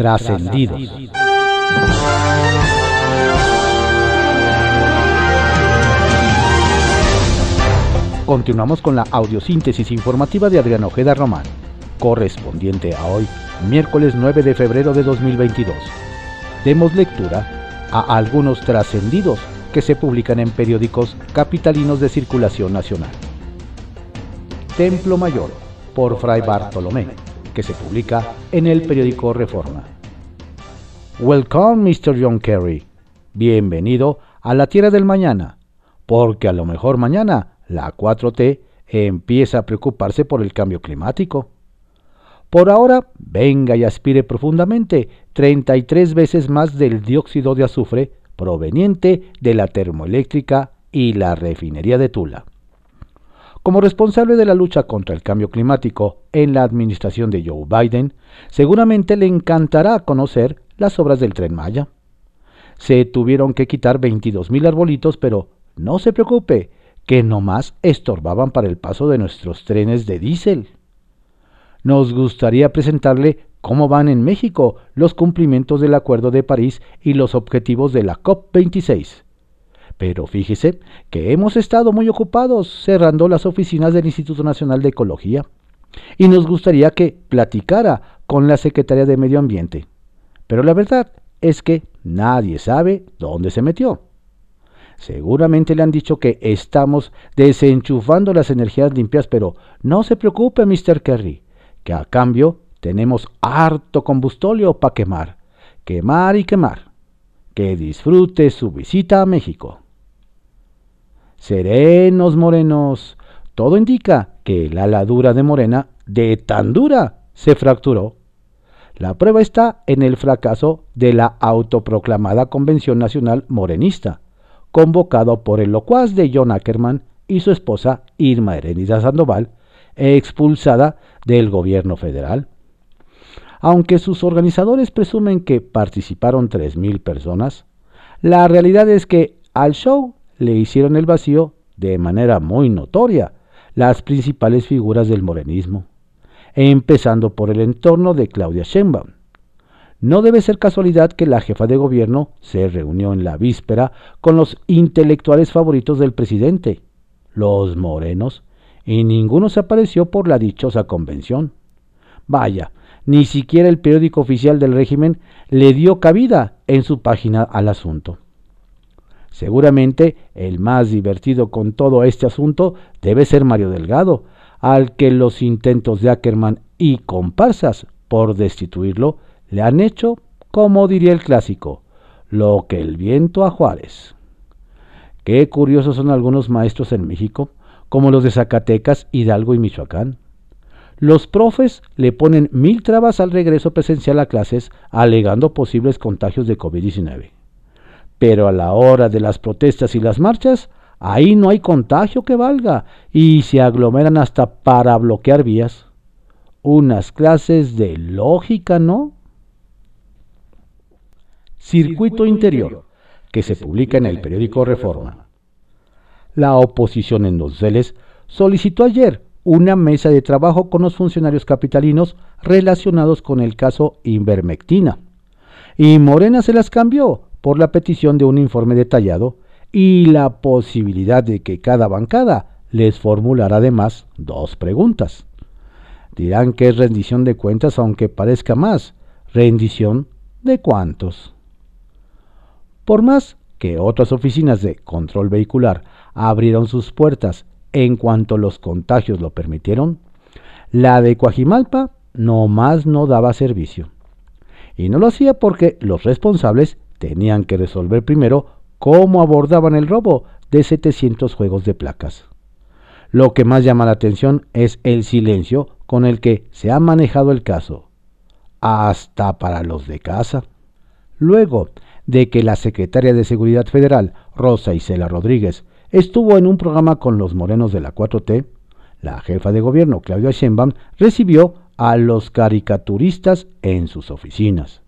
Trascendidos. Continuamos con la audiosíntesis informativa de Adrián Ojeda Román, correspondiente a hoy, miércoles 9 de febrero de 2022. Demos lectura a algunos trascendidos que se publican en periódicos capitalinos de circulación nacional. Templo Mayor, por Fray Bartolomé, que se publica en el periódico Reforma. Welcome, Mr. John Kerry. Bienvenido a la Tierra del Mañana, porque a lo mejor mañana la 4T empieza a preocuparse por el cambio climático. Por ahora, venga y aspire profundamente 33 veces más del dióxido de azufre proveniente de la termoeléctrica y la refinería de Tula. Como responsable de la lucha contra el cambio climático en la administración de Joe Biden, seguramente le encantará conocer las obras del tren Maya. Se tuvieron que quitar 22.000 arbolitos, pero no se preocupe, que nomás estorbaban para el paso de nuestros trenes de diésel. Nos gustaría presentarle cómo van en México los cumplimientos del Acuerdo de París y los objetivos de la COP26 pero fíjese que hemos estado muy ocupados cerrando las oficinas del Instituto Nacional de Ecología y nos gustaría que platicara con la Secretaría de Medio Ambiente. Pero la verdad es que nadie sabe dónde se metió. Seguramente le han dicho que estamos desenchufando las energías limpias, pero no se preocupe, Mr. Kerry, que a cambio tenemos harto combustóleo para quemar, quemar y quemar. Que disfrute su visita a México serenos morenos. Todo indica que la ladura de Morena, de tan dura, se fracturó. La prueba está en el fracaso de la autoproclamada Convención Nacional Morenista, convocado por el locuaz de John Ackerman y su esposa Irma Herenida Sandoval, expulsada del gobierno federal. Aunque sus organizadores presumen que participaron 3.000 personas, la realidad es que al show le hicieron el vacío de manera muy notoria las principales figuras del morenismo, empezando por el entorno de Claudia Sheinbaum. No debe ser casualidad que la jefa de gobierno se reunió en la víspera con los intelectuales favoritos del presidente, los morenos, y ninguno se apareció por la dichosa convención. Vaya, ni siquiera el periódico oficial del régimen le dio cabida en su página al asunto. Seguramente el más divertido con todo este asunto debe ser Mario Delgado, al que los intentos de Ackerman y comparsas por destituirlo le han hecho, como diría el clásico, lo que el viento a Juárez. Qué curiosos son algunos maestros en México, como los de Zacatecas, Hidalgo y Michoacán. Los profes le ponen mil trabas al regreso presencial a clases, alegando posibles contagios de COVID-19 pero a la hora de las protestas y las marchas, ahí no hay contagio que valga y se aglomeran hasta para bloquear vías. Unas clases de lógica, ¿no? Circuito Interior, que se publica en el periódico Reforma. La oposición en Los Celes solicitó ayer una mesa de trabajo con los funcionarios capitalinos relacionados con el caso Invermectina. Y Morena se las cambió por la petición de un informe detallado y la posibilidad de que cada bancada les formulara además dos preguntas. Dirán que es rendición de cuentas aunque parezca más, rendición de cuántos. Por más que otras oficinas de control vehicular abrieron sus puertas en cuanto los contagios lo permitieron, la de Coajimalpa no más no daba servicio. Y no lo hacía porque los responsables tenían que resolver primero cómo abordaban el robo de 700 juegos de placas. Lo que más llama la atención es el silencio con el que se ha manejado el caso, hasta para los de casa. Luego de que la secretaria de Seguridad Federal, Rosa Isela Rodríguez, estuvo en un programa con los morenos de la 4T, la jefa de gobierno, Claudia Sheinbaum, recibió a los caricaturistas en sus oficinas.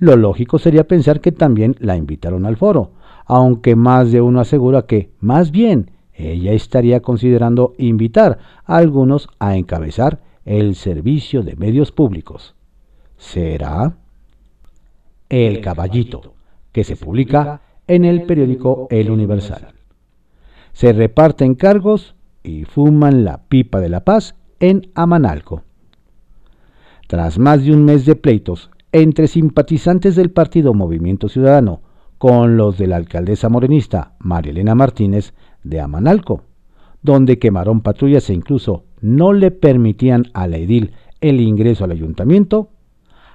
Lo lógico sería pensar que también la invitaron al foro, aunque más de uno asegura que, más bien, ella estaría considerando invitar a algunos a encabezar el servicio de medios públicos. ¿Será? El Caballito, que se publica en el periódico El Universal. Se reparten cargos y fuman la pipa de la paz en Amanalco. Tras más de un mes de pleitos entre simpatizantes del partido Movimiento Ciudadano con los de la alcaldesa morenista María Elena Martínez de Amanalco, donde quemaron patrullas e incluso no le permitían a la edil el ingreso al ayuntamiento,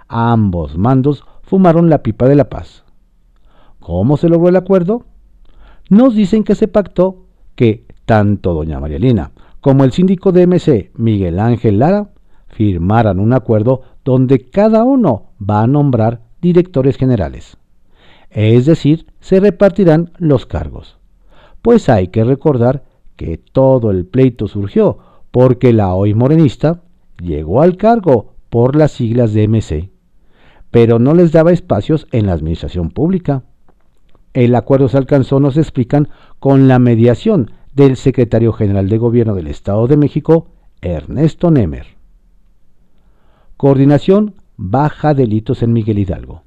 ambos mandos fumaron la pipa de la paz. ¿Cómo se logró el acuerdo? Nos dicen que se pactó que tanto doña María Elena como el síndico de MC, Miguel Ángel Lara, firmaran un acuerdo donde cada uno va a nombrar directores generales. Es decir, se repartirán los cargos. Pues hay que recordar que todo el pleito surgió porque la hoy morenista llegó al cargo por las siglas de MC, pero no les daba espacios en la administración pública. El acuerdo se alcanzó, nos explican, con la mediación del secretario general de Gobierno del Estado de México, Ernesto Nemer. Coordinación Baja Delitos en Miguel Hidalgo.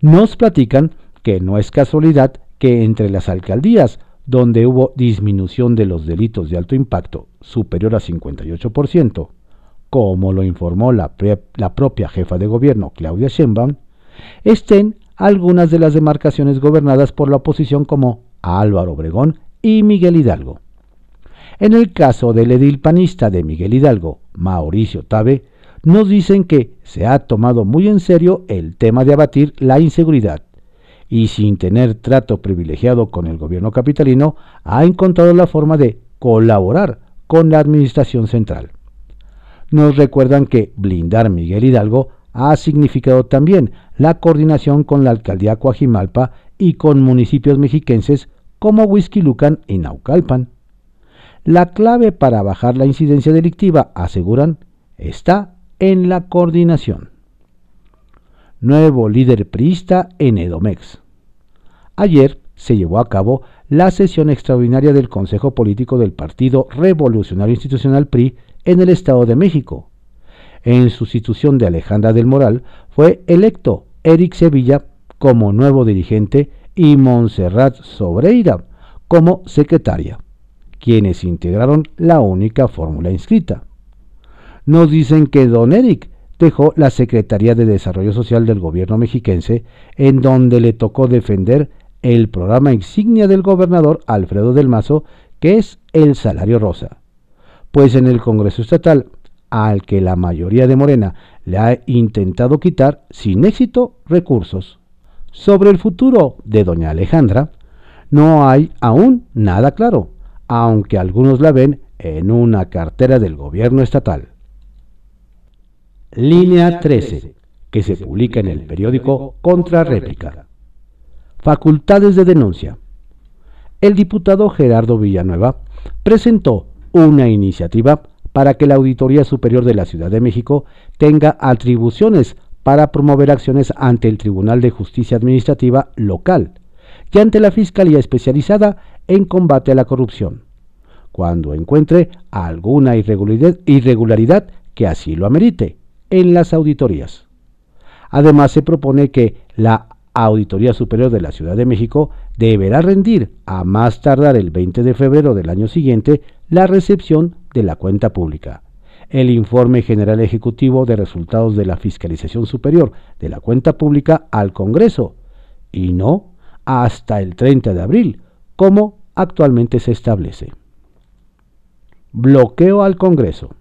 Nos platican que no es casualidad que entre las alcaldías donde hubo disminución de los delitos de alto impacto superior a 58%, como lo informó la, propia jefa de gobierno Claudia Sheinbaum, estén algunas de las demarcaciones gobernadas por la oposición como Álvaro Obregón y Miguel Hidalgo. En el caso del edil panista de Miguel Hidalgo, Mauricio Tabe, nos dicen que se ha tomado muy en serio el tema de abatir la inseguridad y sin tener trato privilegiado con el gobierno capitalino, ha encontrado la forma de colaborar con la administración central. Nos recuerdan que blindar Miguel Hidalgo ha significado también la coordinación con la alcaldía Coajimalpa y con municipios mexiquenses como Huizquilucan y Naucalpan. La clave para bajar la incidencia delictiva, aseguran, está en la coordinación. Nuevo líder priista en Edomex. Ayer se llevó a cabo la sesión extraordinaria del Consejo Político del Partido Revolucionario Institucional PRI en el Estado de México. En sustitución de Alejandra del Moral fue electo Eric Sevilla como nuevo dirigente y Montserrat Sobreira como secretaria, quienes integraron la única fórmula inscrita nos dicen que don Eric dejó la Secretaría de Desarrollo Social del gobierno mexiquense, en donde le tocó defender el programa insignia del gobernador Alfredo del Mazo, que es el salario rosa. Pues en el Congreso Estatal, al que la mayoría de Morena le ha intentado quitar sin éxito recursos. Sobre el futuro de doña Alejandra, no hay aún nada claro, aunque algunos la ven en una cartera del gobierno estatal. Línea 13, que se publica en el periódico Contrarréplica. Facultades de denuncia. El diputado Gerardo Villanueva presentó una iniciativa para que la Auditoría Superior de la Ciudad de México tenga atribuciones para promover acciones ante el Tribunal de Justicia Administrativa local y ante la Fiscalía Especializada en combate a la corrupción, cuando encuentre alguna irregularidad que así lo amerite en las auditorías. Además, se propone que la Auditoría Superior de la Ciudad de México deberá rendir a más tardar el 20 de febrero del año siguiente la recepción de la cuenta pública, el informe general ejecutivo de resultados de la Fiscalización Superior de la cuenta pública al Congreso, y no hasta el 30 de abril, como actualmente se establece. Bloqueo al Congreso.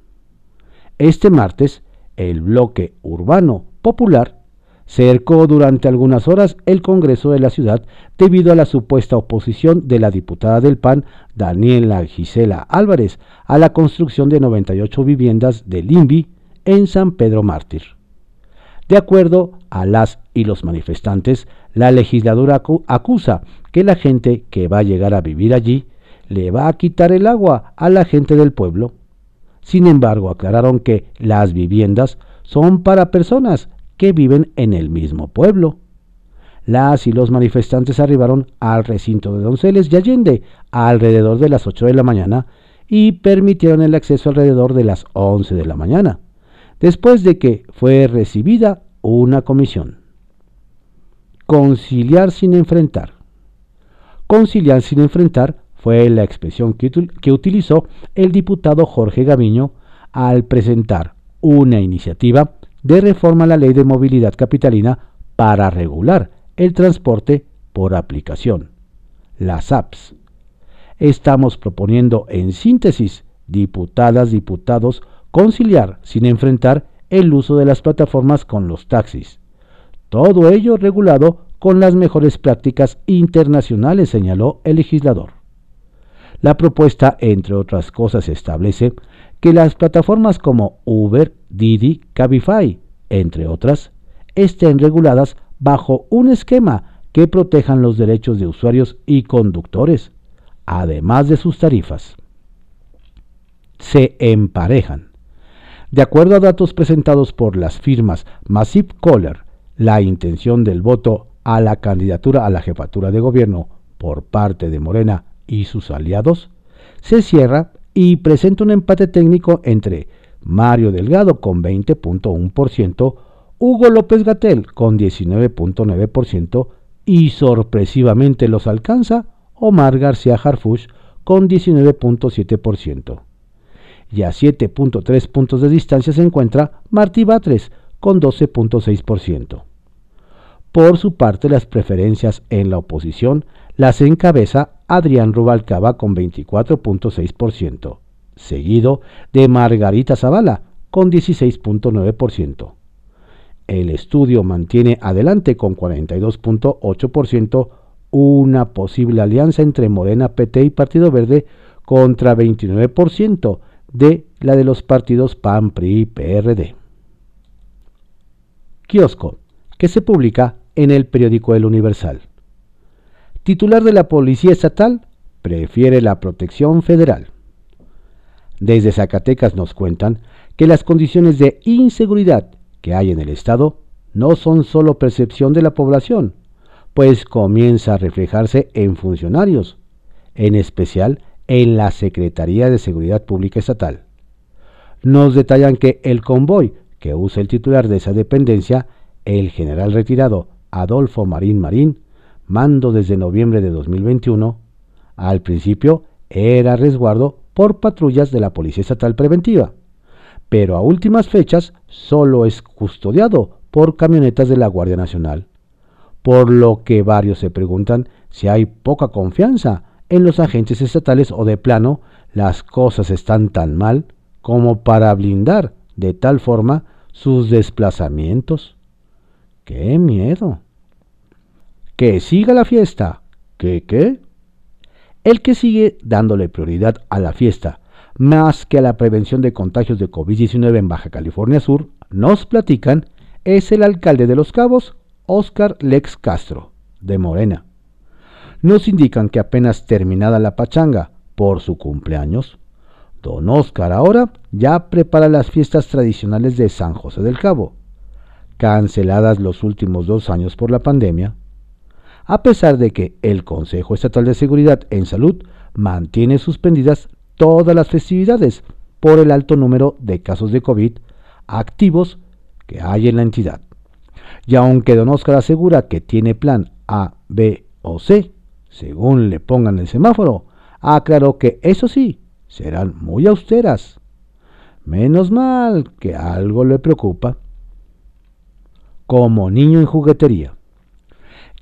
Este martes, el bloque urbano popular cercó durante algunas horas el Congreso de la ciudad debido a la supuesta oposición de la diputada del PAN, Daniela Gisela Álvarez, a la construcción de 98 viviendas del INVI en San Pedro Mártir. De acuerdo a las y los manifestantes, la legisladora acusa que la gente que va a llegar a vivir allí le va a quitar el agua a la gente del pueblo sin embargo, aclararon que las viviendas son para personas que viven en el mismo pueblo. Las y los manifestantes arribaron al recinto de Donceles y Allende alrededor de las 8 de la mañana y permitieron el acceso alrededor de las 11 de la mañana, después de que fue recibida una comisión. conciliar sin enfrentar. Conciliar sin enfrentar fue la expresión que, utilizó el diputado Jorge Gaviño al presentar una iniciativa de reforma a la ley de movilidad capitalina para regular el transporte por aplicación, las apps. Estamos proponiendo en síntesis, diputadas, diputados, conciliar sin enfrentar el uso de las plataformas con los taxis. Todo ello regulado con las mejores prácticas internacionales, señaló el legislador. La propuesta, entre otras cosas, establece que las plataformas como Uber, Didi, Cabify, entre otras, estén reguladas bajo un esquema que protejan los derechos de usuarios y conductores, además de sus tarifas. Se emparejan. De acuerdo a datos presentados por las firmas Massive Caller, la intención del voto a la candidatura a la jefatura de gobierno por parte de Morena y sus aliados, se cierra y presenta un empate técnico entre Mario Delgado con 20.1%, Hugo López Gatel con 19.9% y sorpresivamente los alcanza Omar García Harfuch con 19.7%. Y a 7.3 puntos de distancia se encuentra Martí Batres con 12.6%. Por su parte, las preferencias en la oposición las encabeza Adrián Rubalcaba con 24.6%, seguido de Margarita Zavala con 16.9%. El estudio mantiene adelante con 42.8% una posible alianza entre Morena, PT y Partido Verde contra 29% de la de los partidos PAN, PRI y PRD. Kiosco, que se publica en el periódico El Universal titular de la Policía Estatal, prefiere la protección federal. Desde Zacatecas nos cuentan que las condiciones de inseguridad que hay en el Estado no son solo percepción de la población, pues comienza a reflejarse en funcionarios, en especial en la Secretaría de Seguridad Pública Estatal. Nos detallan que el convoy que usa el titular de esa dependencia, el general retirado Adolfo Marín Marín, mando desde noviembre de 2021, al principio era resguardo por patrullas de la Policía Estatal Preventiva, pero a últimas fechas solo es custodiado por camionetas de la Guardia Nacional, por lo que varios se preguntan si hay poca confianza en los agentes estatales o de plano las cosas están tan mal como para blindar de tal forma sus desplazamientos. ¡Qué miedo! que siga la fiesta. ¿Qué qué? El que sigue dándole prioridad a la fiesta más que a la prevención de contagios de COVID-19 en Baja California Sur, nos platican, es el alcalde de Los Cabos, Oscar Lex Castro, de Morena. Nos indican que apenas terminada la pachanga por su cumpleaños, don Oscar ahora ya prepara las fiestas tradicionales de San José del Cabo, canceladas los últimos dos años por la pandemia, a pesar de que el Consejo Estatal de Seguridad en Salud mantiene suspendidas todas las festividades por el alto número de casos de COVID activos que hay en la entidad. Y aunque Don Oscar asegura que tiene plan A, B o C, según le pongan el semáforo, aclaró que eso sí, serán muy austeras. Menos mal que algo le preocupa. Como niño en juguetería.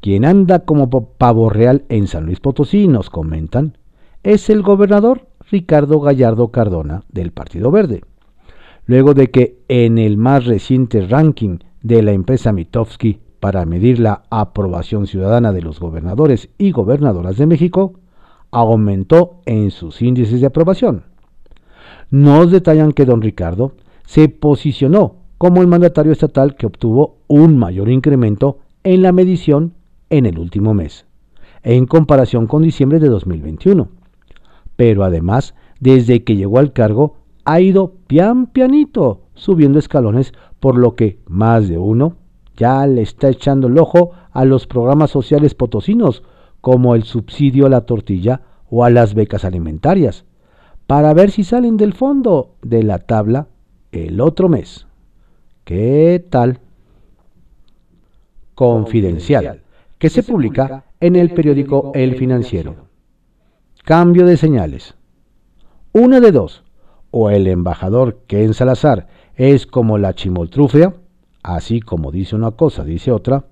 Quien anda como pavo real en San Luis Potosí, nos comentan, es el gobernador Ricardo Gallardo Cardona del Partido Verde. Luego de que en el más reciente ranking de la empresa Mitofsky para medir la aprobación ciudadana de los gobernadores y gobernadoras de México, aumentó en sus índices de aprobación. Nos detallan que don Ricardo se posicionó como el mandatario estatal que obtuvo un mayor incremento en la medición en el último mes, en comparación con diciembre de 2021. Pero además, desde que llegó al cargo, ha ido pian pianito subiendo escalones, por lo que más de uno ya le está echando el ojo a los programas sociales potosinos, como el subsidio a la tortilla o a las becas alimentarias, para ver si salen del fondo de la tabla el otro mes. ¿Qué tal? Confidencial que se publica en el periódico El Financiero. Cambio de señales. Una de dos, o el embajador Ken Salazar es como la chimoltrufia, así como dice una cosa, dice otra,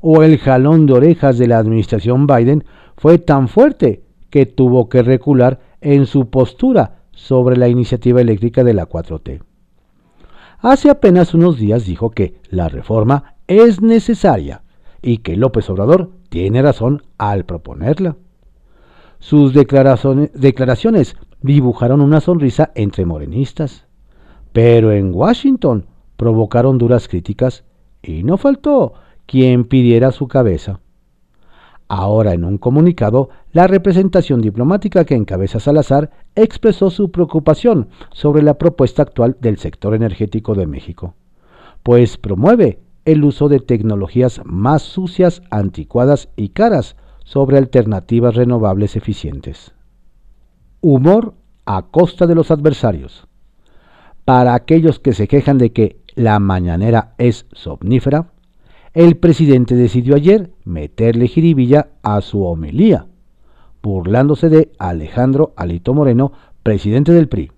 o el jalón de orejas de la administración Biden fue tan fuerte que tuvo que recular en su postura sobre la iniciativa eléctrica de la 4T. Hace apenas unos días dijo que la reforma es necesaria y que López Obrador tiene razón al proponerla. Sus declaraciones, dibujaron una sonrisa entre morenistas, pero en Washington provocaron duras críticas y no faltó quien pidiera su cabeza. Ahora en un comunicado, la representación diplomática que encabeza Salazar expresó su preocupación sobre la propuesta actual del sector energético de México, pues promueve el uso de tecnologías más sucias, anticuadas y caras sobre alternativas renovables eficientes. Humor a costa de los adversarios. Para aquellos que se quejan de que la mañanera es somnífera, el presidente decidió ayer meterle jiribilla a su homilía, burlándose de Alejandro Alito Moreno, presidente del PRI.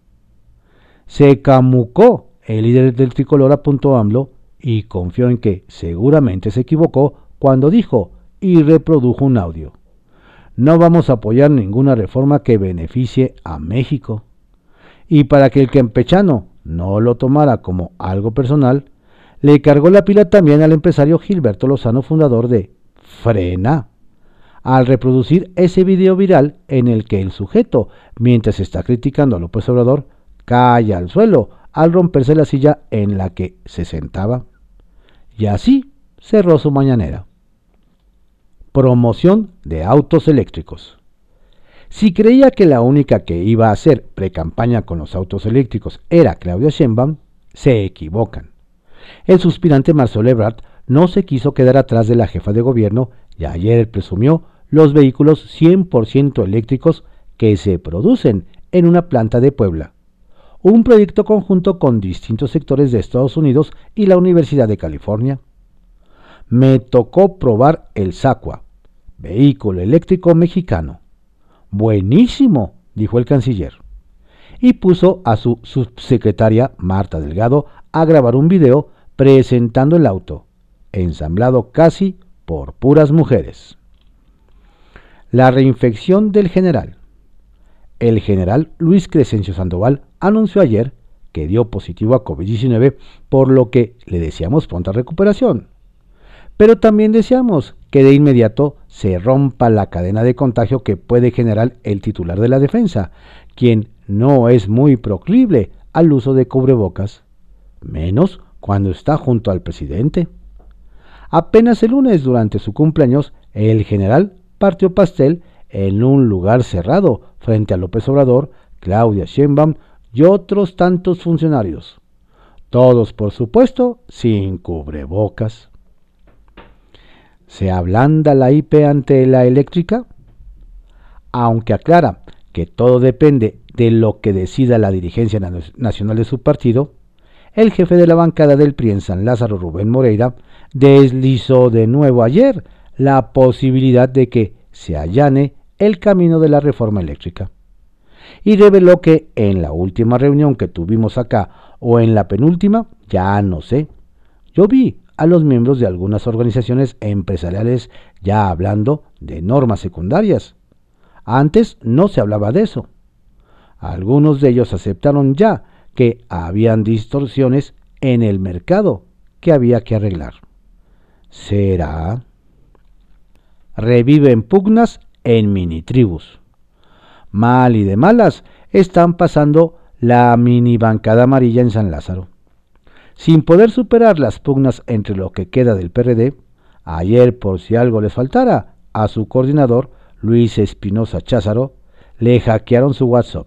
Se camucó el líder del tricolor a punto AMLO y confió en que seguramente se equivocó cuando dijo y reprodujo un audio. No vamos a apoyar ninguna reforma que beneficie a México. Y para que el campechano no lo tomara como algo personal, le cargó la pila también al empresario Gilberto Lozano, fundador de Frena, al reproducir ese video viral en el que el sujeto, mientras está criticando a López Obrador, cae al suelo al romperse la silla en la que se sentaba. Y así cerró su mañanera. Promoción de autos eléctricos. Si creía que la única que iba a hacer precampaña con los autos eléctricos era Claudia Sheinbaum, se equivocan. El suspirante Marcelo Ebrard no se quiso quedar atrás de la jefa de gobierno y ayer presumió los vehículos 100% eléctricos que se producen en una planta de Puebla. Un proyecto conjunto con distintos sectores de Estados Unidos y la Universidad de California. Me tocó probar el SACUA, vehículo eléctrico mexicano. Buenísimo, dijo el canciller. Y puso a su subsecretaria Marta Delgado a grabar un video presentando el auto, ensamblado casi por puras mujeres. La reinfección del general. El general Luis Crescencio Sandoval anunció ayer que dio positivo a COVID-19, por lo que le deseamos pronta recuperación. Pero también deseamos que de inmediato se rompa la cadena de contagio que puede generar el titular de la defensa, quien no es muy proclive al uso de cubrebocas, menos cuando está junto al presidente. Apenas el lunes durante su cumpleaños, el general partió pastel en un lugar cerrado frente a López Obrador, Claudia Sheinbaum y otros tantos funcionarios. Todos, por supuesto, sin cubrebocas. ¿Se ablanda la IP ante la eléctrica? Aunque aclara que todo depende de lo que decida la dirigencia nacional de su partido, el jefe de la bancada del PRI en San Lázaro, Rubén Moreira, deslizó de nuevo ayer la posibilidad de que se allane el camino de la reforma eléctrica. Y reveló que en la última reunión que tuvimos acá o en la penúltima, ya no sé, yo vi a los miembros de algunas organizaciones empresariales ya hablando de normas secundarias. Antes no se hablaba de eso. Algunos de ellos aceptaron ya que habían distorsiones en el mercado que había que arreglar. ¿Será? Reviven pugnas en mini tribus. Mal y de malas están pasando la mini bancada amarilla en San Lázaro. Sin poder superar las pugnas entre lo que queda del PRD, ayer por si algo les faltara, a su coordinador, Luis Espinosa Cházaro, le hackearon su WhatsApp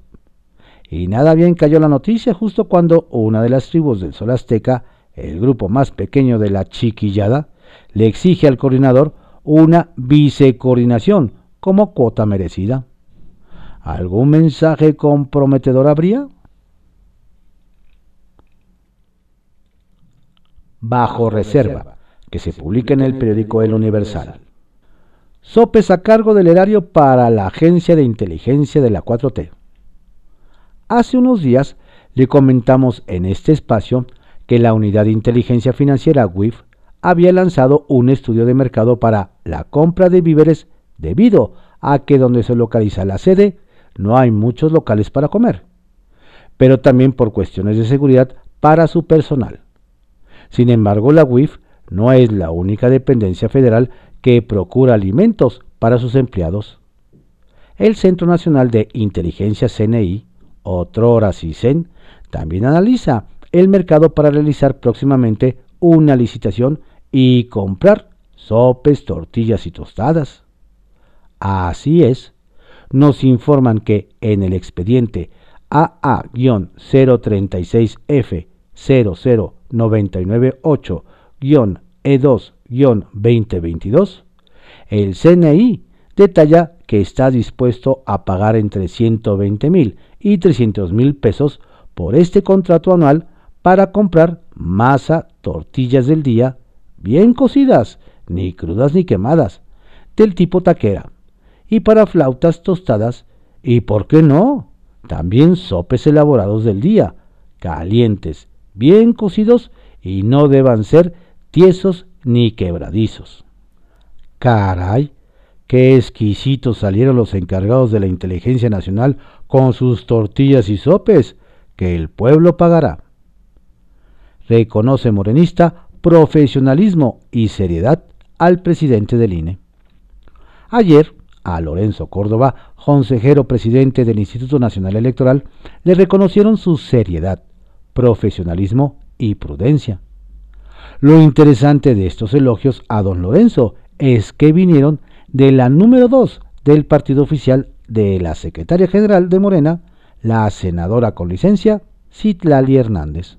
y nada bien cayó la noticia justo cuando una de las tribus del Sol Azteca, el grupo más pequeño de la chiquillada, le exige al coordinador una vicecoordinación como cuota merecida. ¿Algún mensaje comprometedor habría? Bajo reserva, que se publica en el periódico El Universal. sopes a cargo del erario para la Agencia de Inteligencia de la 4T. Hace unos días le comentamos en este espacio que la Unidad de Inteligencia Financiera WIF había lanzado un estudio de mercado para la compra de víveres debido a que donde se localiza la sede no hay muchos locales para comer, pero también por cuestiones de seguridad para su personal. Sin embargo, la WIF no es la única dependencia federal que procura alimentos para sus empleados. El Centro Nacional de Inteligencia CNI, otrora CISEN, también analiza el mercado para realizar próximamente una licitación y comprar sopes, tortillas y tostadas. Así es, nos informan que en el expediente AA-036F00998-E2-2022, el CNI detalla que está dispuesto a pagar entre 120 mil y 300 mil pesos por este contrato anual para comprar masa, tortillas del día, bien cocidas, ni crudas ni quemadas, del tipo taquera, y para flautas tostadas, y por qué no, también sopes elaborados del día, calientes, bien cocidos y no deban ser tiesos ni quebradizos. Caray, qué exquisitos salieron los encargados de la inteligencia nacional con sus tortillas y sopes, que el pueblo pagará. Reconoce Morenista profesionalismo y seriedad al presidente del INE. Ayer, a Lorenzo Córdoba, consejero presidente del Instituto Nacional Electoral, le reconocieron su seriedad, profesionalismo y prudencia. Lo interesante de estos elogios a don Lorenzo es que vinieron de la número 2 del partido oficial de la secretaria general de Morena, la senadora con licencia, Citlali Hernández.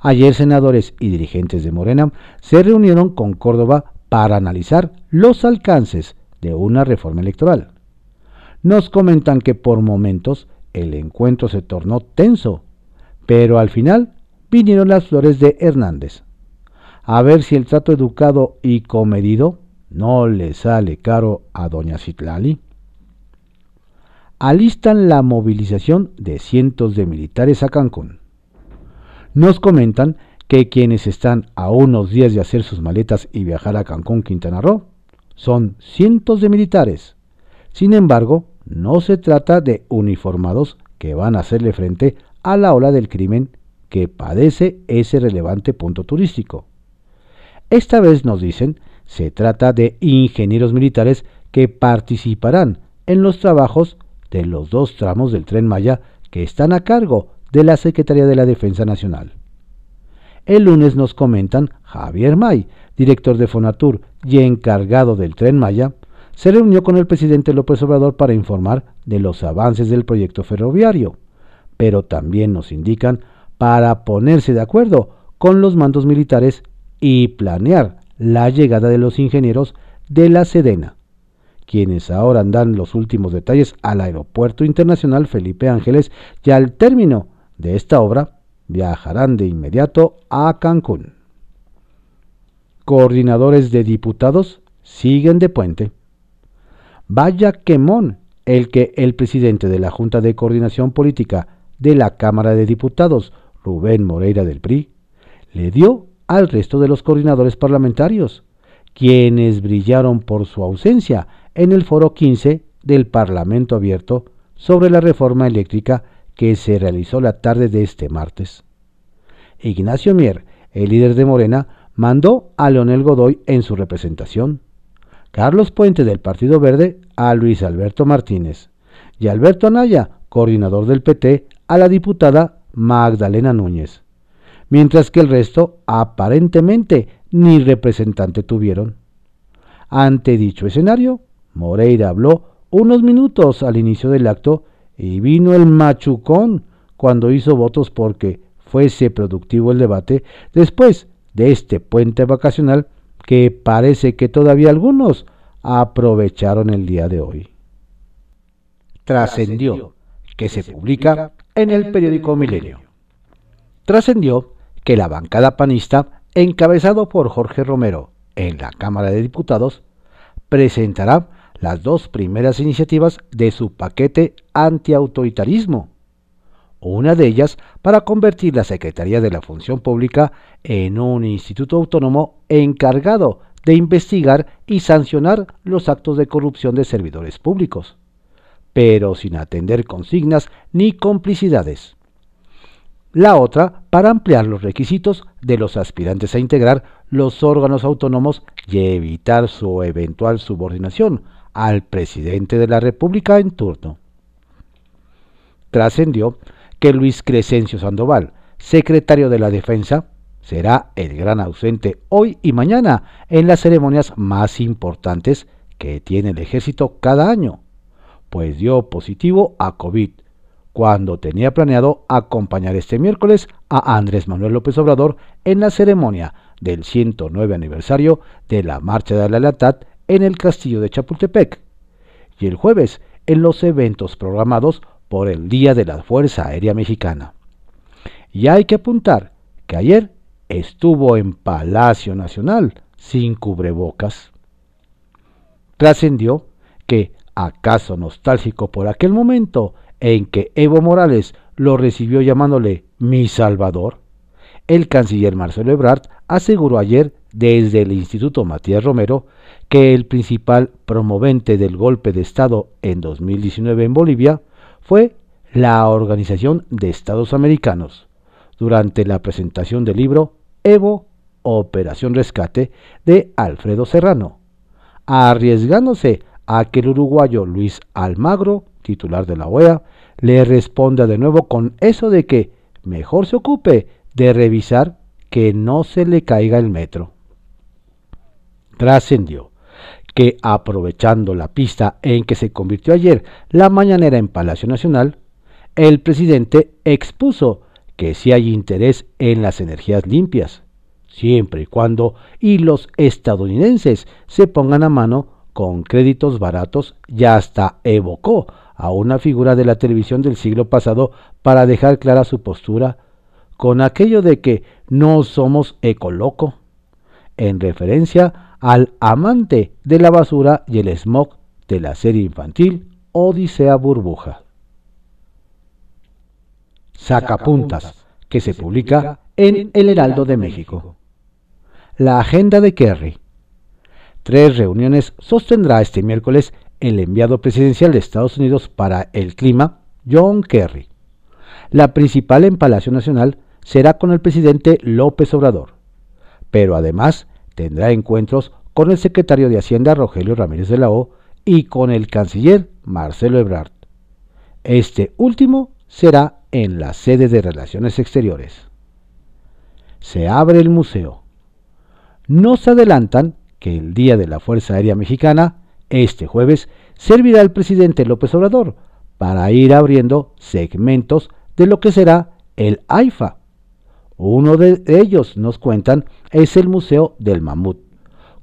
Ayer senadores y dirigentes de Morena se reunieron con Córdoba para analizar los alcances de una reforma electoral. Nos comentan que por momentos el encuentro se tornó tenso, pero al final vinieron las flores de Hernández. A ver si el trato educado y comedido no le sale caro a doña Citlali alistan la movilización de cientos de militares a Cancún. Nos comentan que quienes están a unos días de hacer sus maletas y viajar a Cancún, Quintana Roo, son cientos de militares. Sin embargo, no se trata de uniformados que van a hacerle frente a la ola del crimen que padece ese relevante punto turístico. Esta vez nos dicen, se trata de ingenieros militares que participarán en los trabajos de los dos tramos del tren Maya que están a cargo de la Secretaría de la Defensa Nacional. El lunes nos comentan Javier May, director de Fonatur y encargado del tren Maya, se reunió con el presidente López Obrador para informar de los avances del proyecto ferroviario, pero también nos indican para ponerse de acuerdo con los mandos militares y planear la llegada de los ingenieros de la Sedena quienes ahora dan los últimos detalles al Aeropuerto Internacional Felipe Ángeles y al término de esta obra viajarán de inmediato a Cancún. Coordinadores de diputados siguen de puente. Vaya quemón el que el presidente de la Junta de Coordinación Política de la Cámara de Diputados, Rubén Moreira del PRI, le dio al resto de los coordinadores parlamentarios, quienes brillaron por su ausencia en el foro 15 del Parlamento Abierto sobre la reforma eléctrica que se realizó la tarde de este martes. Ignacio Mier, el líder de Morena, mandó a Leonel Godoy en su representación, Carlos Puente del Partido Verde a Luis Alberto Martínez y Alberto Anaya, coordinador del PT, a la diputada Magdalena Núñez, mientras que el resto aparentemente ni representante tuvieron. Ante dicho escenario, Moreira habló unos minutos al inicio del acto y vino el machucón cuando hizo votos porque fuese productivo el debate después de este puente vacacional que parece que todavía algunos aprovecharon el día de hoy. Trascendió que se publica en el periódico Milenio. Trascendió que la bancada panista, encabezado por Jorge Romero en la Cámara de Diputados, presentará las dos primeras iniciativas de su paquete antiautoritarismo. Una de ellas para convertir la Secretaría de la Función Pública en un instituto autónomo encargado de investigar y sancionar los actos de corrupción de servidores públicos, pero sin atender consignas ni complicidades. La otra para ampliar los requisitos de los aspirantes a integrar los órganos autónomos y evitar su eventual subordinación al presidente de la República en turno. Trascendió que Luis Crescencio Sandoval, secretario de la Defensa, será el gran ausente hoy y mañana en las ceremonias más importantes que tiene el ejército cada año, pues dio positivo a COVID, cuando tenía planeado acompañar este miércoles a Andrés Manuel López Obrador en la ceremonia del 109 aniversario de la Marcha de la Lealtad en el Castillo de Chapultepec, y el jueves en los eventos programados por el Día de la Fuerza Aérea Mexicana. Y hay que apuntar que ayer estuvo en Palacio Nacional sin cubrebocas. Trascendió que, acaso nostálgico por aquel momento en que Evo Morales lo recibió llamándole mi Salvador, el canciller Marcelo Ebrard aseguró ayer desde el Instituto Matías Romero que el principal promovente del golpe de Estado en 2019 en Bolivia fue la Organización de Estados Americanos, durante la presentación del libro Evo, Operación Rescate de Alfredo Serrano, arriesgándose a que el uruguayo Luis Almagro, titular de la OEA, le responda de nuevo con eso de que mejor se ocupe de revisar que no se le caiga el metro. Trascendió que aprovechando la pista en que se convirtió ayer la mañanera en Palacio Nacional, el presidente expuso que si hay interés en las energías limpias, siempre y cuando y los estadounidenses se pongan a mano con créditos baratos y hasta evocó a una figura de la televisión del siglo pasado para dejar clara su postura con aquello de que no somos ecoloco, en referencia al amante de la basura y el smog de la serie infantil Odisea Burbuja. Sacapuntas, que se publica en El Heraldo de México. La agenda de Kerry. Tres reuniones sostendrá este miércoles el enviado presidencial de Estados Unidos para el clima, John Kerry. La principal en Palacio Nacional será con el presidente López Obrador, pero además tendrá encuentros con el secretario de Hacienda Rogelio Ramírez de la O y con el canciller Marcelo Ebrard. Este último será en la sede de Relaciones Exteriores. Se abre el museo. Nos adelantan que el Día de la Fuerza Aérea Mexicana, este jueves, servirá al presidente López Obrador para ir abriendo segmentos de lo que será el AIFA. Uno de ellos, nos cuentan, es el Museo del Mamut,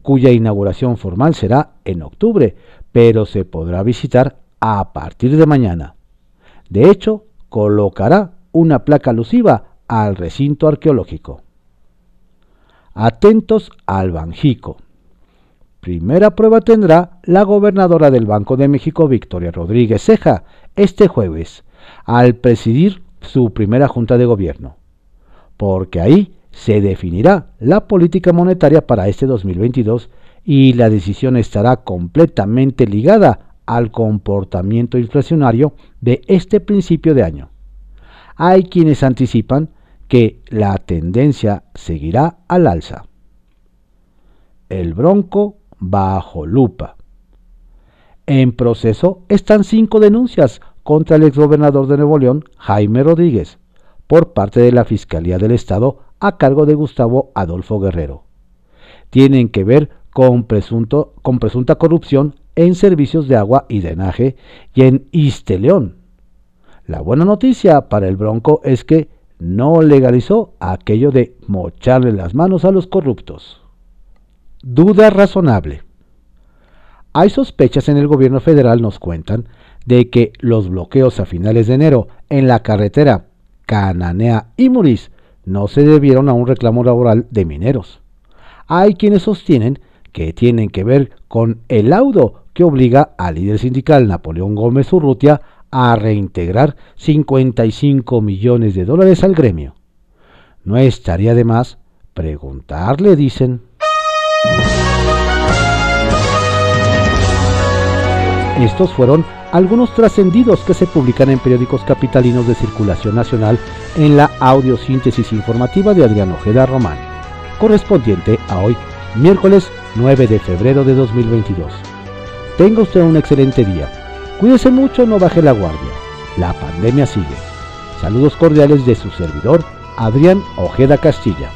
cuya inauguración formal será en octubre, pero se podrá visitar a partir de mañana. De hecho, colocará una placa alusiva al recinto arqueológico. Atentos al Banjico. Primera prueba tendrá la gobernadora del Banco de México, Victoria Rodríguez Ceja, este jueves, al presidir su primera junta de gobierno, porque ahí se definirá la política monetaria para este 2022 y la decisión estará completamente ligada al comportamiento inflacionario de este principio de año. Hay quienes anticipan que la tendencia seguirá al alza. El bronco bajo lupa. En proceso están cinco denuncias contra el exgobernador de Nuevo León, Jaime Rodríguez, por parte de la Fiscalía del Estado a cargo de Gustavo Adolfo Guerrero. Tienen que ver con, presunto, con presunta corrupción en servicios de agua y drenaje y en Isteleón. La buena noticia para el Bronco es que no legalizó aquello de mocharle las manos a los corruptos. Duda razonable. Hay sospechas en el gobierno federal, nos cuentan, de que los bloqueos a finales de enero en la carretera Cananea y Muris no se debieron a un reclamo laboral de mineros. Hay quienes sostienen que tienen que ver con el laudo que obliga al líder sindical Napoleón Gómez Urrutia a reintegrar 55 millones de dólares al gremio. No estaría de más preguntarle, dicen. Estos fueron algunos trascendidos que se publican en periódicos capitalinos de circulación nacional en la audiosíntesis informativa de Adrián Ojeda Román, correspondiente a hoy, miércoles 9 de febrero de 2022. Tenga usted un excelente día. Cuídese mucho, no baje la guardia. La pandemia sigue. Saludos cordiales de su servidor, Adrián Ojeda Castilla.